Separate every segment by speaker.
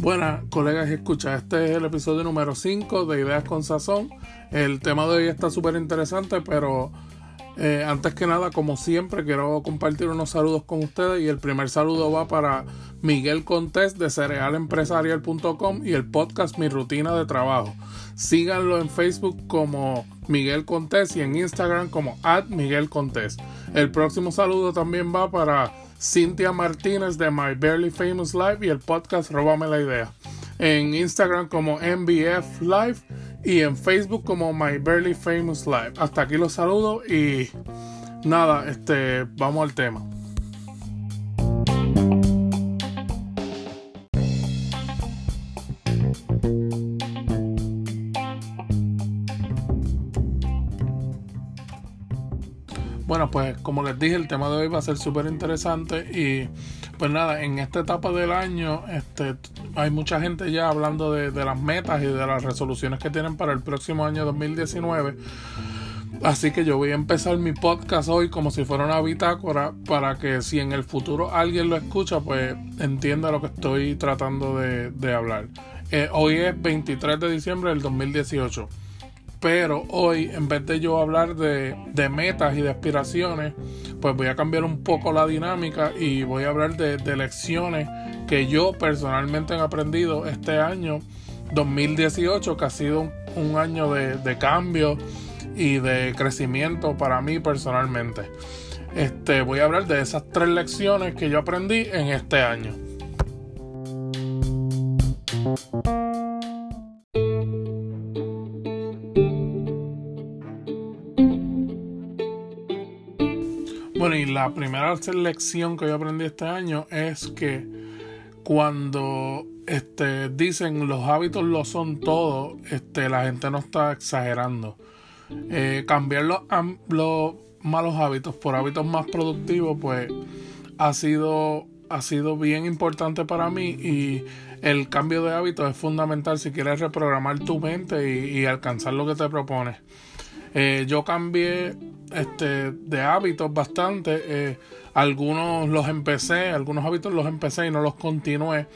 Speaker 1: Buenas, colegas y escuchas. Este es el episodio número 5 de Ideas con Sazón. El tema de hoy está súper interesante, pero eh, antes que nada, como siempre, quiero compartir unos saludos con ustedes. Y el primer saludo va para Miguel Contés de cerealempresarial.com y el podcast Mi Rutina de Trabajo. Síganlo en Facebook como Miguel Contés y en Instagram como Miguel Contés. El próximo saludo también va para Cintia Martínez de My Barely Famous Life y el podcast Róbame la Idea. En Instagram como MBF Live y en Facebook como My Barely Famous Life. Hasta aquí los saludo y nada, este, vamos al tema. Bueno, pues como les dije, el tema de hoy va a ser súper interesante y pues nada, en esta etapa del año este, hay mucha gente ya hablando de, las metas y de las resoluciones que tienen para el próximo año 2019. Así que yo voy a empezar mi podcast hoy como si fuera una bitácora para que si en el futuro alguien lo escucha, pues entienda lo que estoy tratando de, hablar. Eh, hoy es 23 de diciembre del 2018 pero hoy en vez de yo hablar de, metas y de aspiraciones, pues voy a cambiar un poco la dinámica y voy a hablar de, lecciones que yo personalmente he aprendido este año 2018, que ha sido un, año de, de, cambio y de crecimiento para mí personalmente. Este, voy a hablar de esas tres lecciones que yo aprendí en este año. Bueno, y la primera lección que yo aprendí este año es que cuando este, dicen los hábitos lo son todo, este, la gente no está exagerando. Eh, cambiar los, los, malos hábitos por hábitos más productivos, pues ha sido, ha sido bien importante para mí y el cambio de hábitos es fundamental si quieres reprogramar tu mente y, alcanzar lo que te propones. Eh, yo cambié este, de hábitos bastante. Eh, algunos los empecé, algunos hábitos los empecé y no los continué,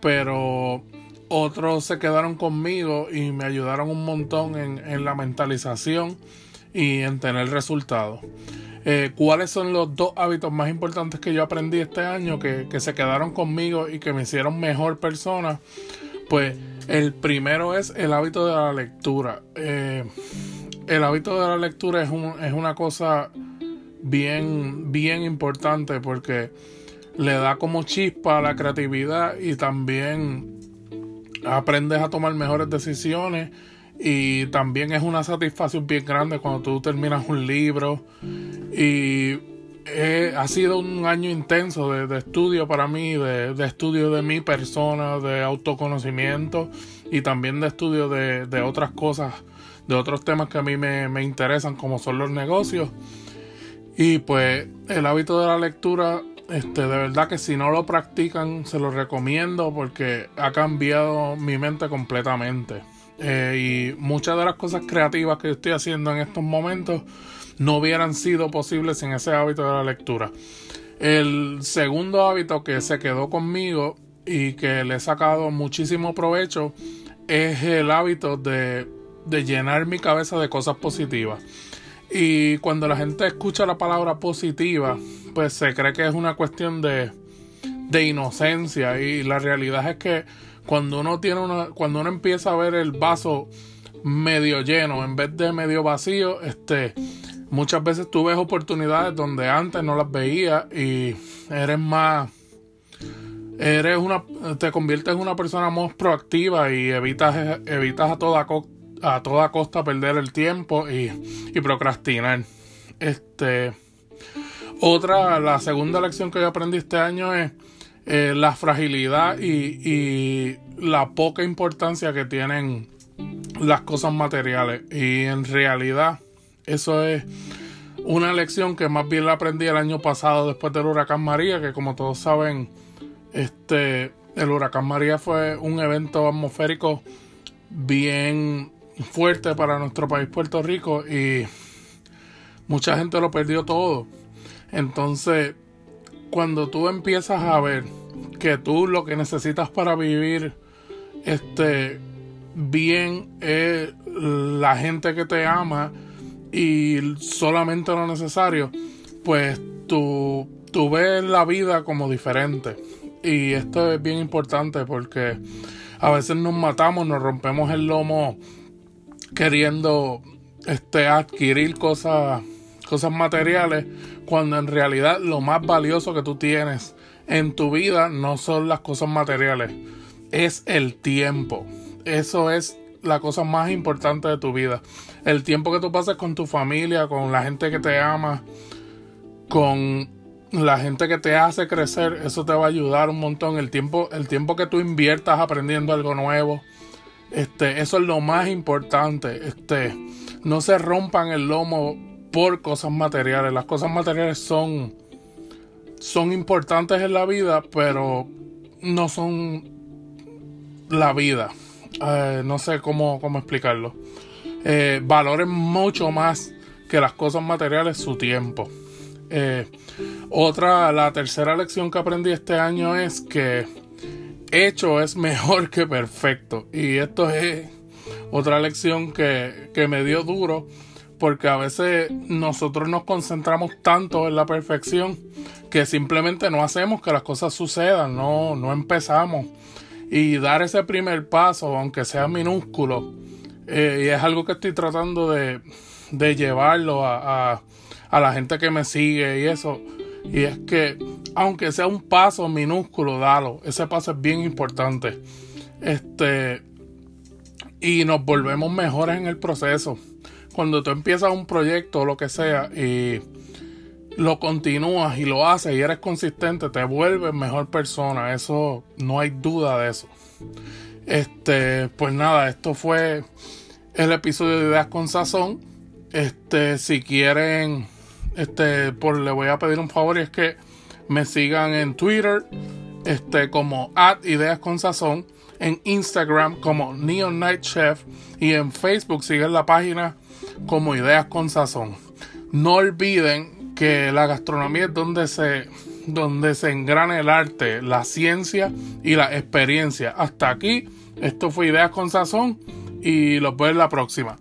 Speaker 1: pero otros se quedaron conmigo y me ayudaron un montón en, la mentalización y en tener resultados. Eh, ¿Cuáles son los dos hábitos más importantes que yo aprendí este año que, se quedaron conmigo y que me hicieron mejor persona? Pues el primero es el hábito de la lectura. Eh, el hábito de la lectura es, es una cosa bien, bien importante porque le da como chispa a la creatividad y también aprendes a tomar mejores decisiones y también es una satisfacción bien grande cuando tú terminas un libro. Y ha sido un año intenso de, estudio para mí, de, estudio de mi persona, de autoconocimiento y también de estudio de, de otras cosas de otros temas que a mí me, interesan, como son los negocios. Y pues el hábito de la lectura, este, de verdad que si no lo practican, se lo recomiendo porque ha cambiado mi mente completamente. Eh, y muchas de las cosas creativas que estoy haciendo en estos momentos no hubieran sido posibles sin ese hábito de la lectura. El segundo hábito que se quedó conmigo y que le he sacado muchísimo provecho es el hábito de de llenar mi cabeza de cosas positivas. Y cuando la gente escucha la palabra positiva, pues se cree que es una cuestión de, de inocencia. Y la realidad es que cuando uno tiene una, cuando uno empieza a ver el vaso medio lleno en vez de medio vacío, este, muchas veces tú ves oportunidades donde antes no las veías y eres más eres una te conviertes en una persona más proactiva y evitas evitas a toda costa a toda costa perder el tiempo y, procrastinar. Este, otra, la segunda lección que yo aprendí este año es eh, la fragilidad y, la poca importancia que tienen las cosas materiales. Y en realidad, eso es una lección que más bien la aprendí el año pasado después del huracán María, que como todos saben, este, el huracán María fue un evento atmosférico bien fuerte para nuestro país Puerto Rico y mucha gente lo perdió todo. Entonces, cuando tú empiezas a ver que tú lo que necesitas para vivir este bien es la gente que te ama y solamente lo necesario, pues tú, tú ves la vida como diferente. Y esto es bien importante porque a veces nos matamos, nos rompemos el lomo queriendo este, adquirir cosas, cosas materiales, cuando en realidad lo más valioso que tú tienes en tu vida no son las cosas materiales, es el tiempo. Eso es la cosa más importante de tu vida. El tiempo que tú pases con tu familia, con la gente que te ama, con la gente que te hace crecer, eso te va a ayudar un montón. El tiempo, el tiempo que tú inviertas aprendiendo algo nuevo, este, eso es lo más importante. Este, no se rompan el lomo por cosas materiales. Las cosas materiales son, son importantes en la vida, pero no son la vida. Eh, no sé cómo, cómo explicarlo. Eh, valoren mucho más que las cosas materiales su tiempo. Eh, otra, la tercera lección que aprendí este año es que hecho es mejor que perfecto. Y esto es otra lección que, que me dio duro porque a veces nosotros nos concentramos tanto en la perfección que simplemente no hacemos que las cosas sucedan, no, no empezamos. Y dar ese primer paso, aunque sea minúsculo, eh, y es algo que estoy tratando de, de llevarlo a, a la gente que me sigue y eso. Y es que, aunque sea un paso minúsculo, dalo. Ese paso es bien importante. Este. Y nos volvemos mejores en el proceso. Cuando tú empiezas un proyecto o lo que sea y lo continúas y lo haces y eres consistente, te vuelves mejor persona. Eso no hay duda de eso. Este, pues nada, esto fue el episodio de Ideas con Sazón. Este, si quieren este, por, le voy a pedir un favor y es que me sigan en Twitter, este, como at Ideas con Sazón, en Instagram como Neon Night Chef y en Facebook siguen la página como Ideas con Sazón. No olviden que la gastronomía es donde se, donde se engrana el arte, la ciencia y la experiencia. Hasta aquí, esto fue Ideas con Sazón y los veo en la próxima.